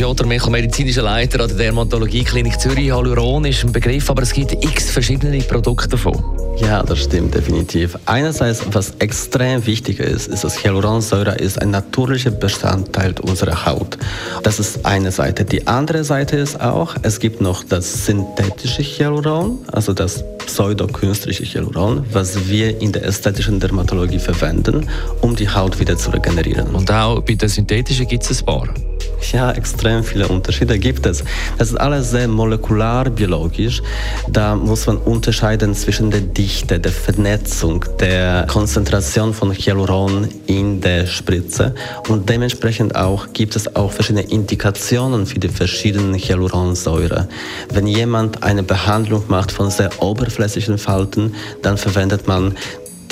Piotr Michel, medizinischer Leiter an der Dermatologie Klinik Zürich. Hyaluron ist ein Begriff, aber es gibt x verschiedene Produkte davon. Ja, das stimmt definitiv. Einerseits, was extrem wichtig ist, ist, dass Hyaluronsäure ist ein natürlicher Bestandteil unserer Haut. Das ist eine Seite. Die andere Seite ist auch, es gibt noch das synthetische Hyaluron, also das pseudokünstliche Hyaluron, was wir in der ästhetischen Dermatologie verwenden, um die Haut wieder zu regenerieren. Und auch bei den synthetischen gibt es ein paar. Ja, extrem viele Unterschiede gibt es. Das ist alles sehr molekularbiologisch. Da muss man unterscheiden zwischen der Dichte, der Vernetzung, der Konzentration von Hyaluron in der Spritze und dementsprechend auch gibt es auch verschiedene Indikationen für die verschiedenen Hyaluronsäure. Wenn jemand eine Behandlung macht von sehr oberflächlichen Falten, dann verwendet man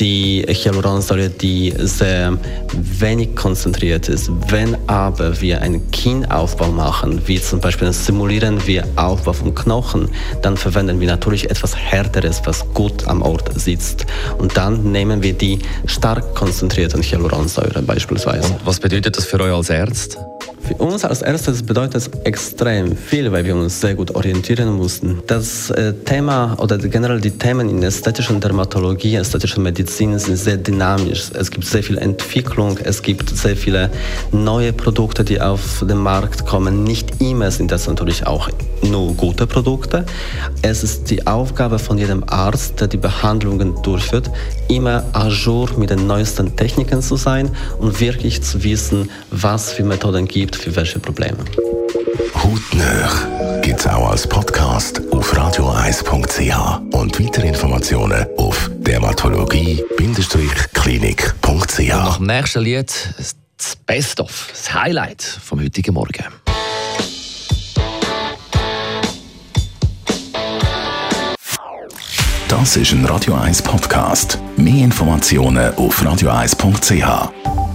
die Hyaluronsäure, die sehr wenig konzentriert ist. Wenn aber wir einen Kinnaufbau machen, wie zum Beispiel simulieren wir Aufbau von Knochen, dann verwenden wir natürlich etwas härteres, was gut am Ort sitzt. Und dann nehmen wir die stark konzentrierten Hyaluronsäure beispielsweise. Und was bedeutet das für euch als Ärzte? Für uns als erstes bedeutet es extrem viel, weil wir uns sehr gut orientieren mussten. Das äh, Thema oder generell die Themen in ästhetischen Dermatologie, ästhetischer Medizin sind sehr dynamisch. Es gibt sehr viel Entwicklung, es gibt sehr viele neue Produkte, die auf den Markt kommen. Nicht immer sind das natürlich auch nur gute Produkte. Es ist die Aufgabe von jedem Arzt, der die Behandlungen durchführt, immer ajour mit den neuesten Techniken zu sein und wirklich zu wissen, was für Methoden gibt für welche Probleme. Hautnöch gibt es auch als Podcast auf radio1.ch und weitere Informationen auf dermatologie-klinik.ch. Nach dem nächsten Lied das Best-of, das Highlight vom heutigen Morgen. Das ist ein Radio 1 Podcast. Mehr Informationen auf radio1.ch.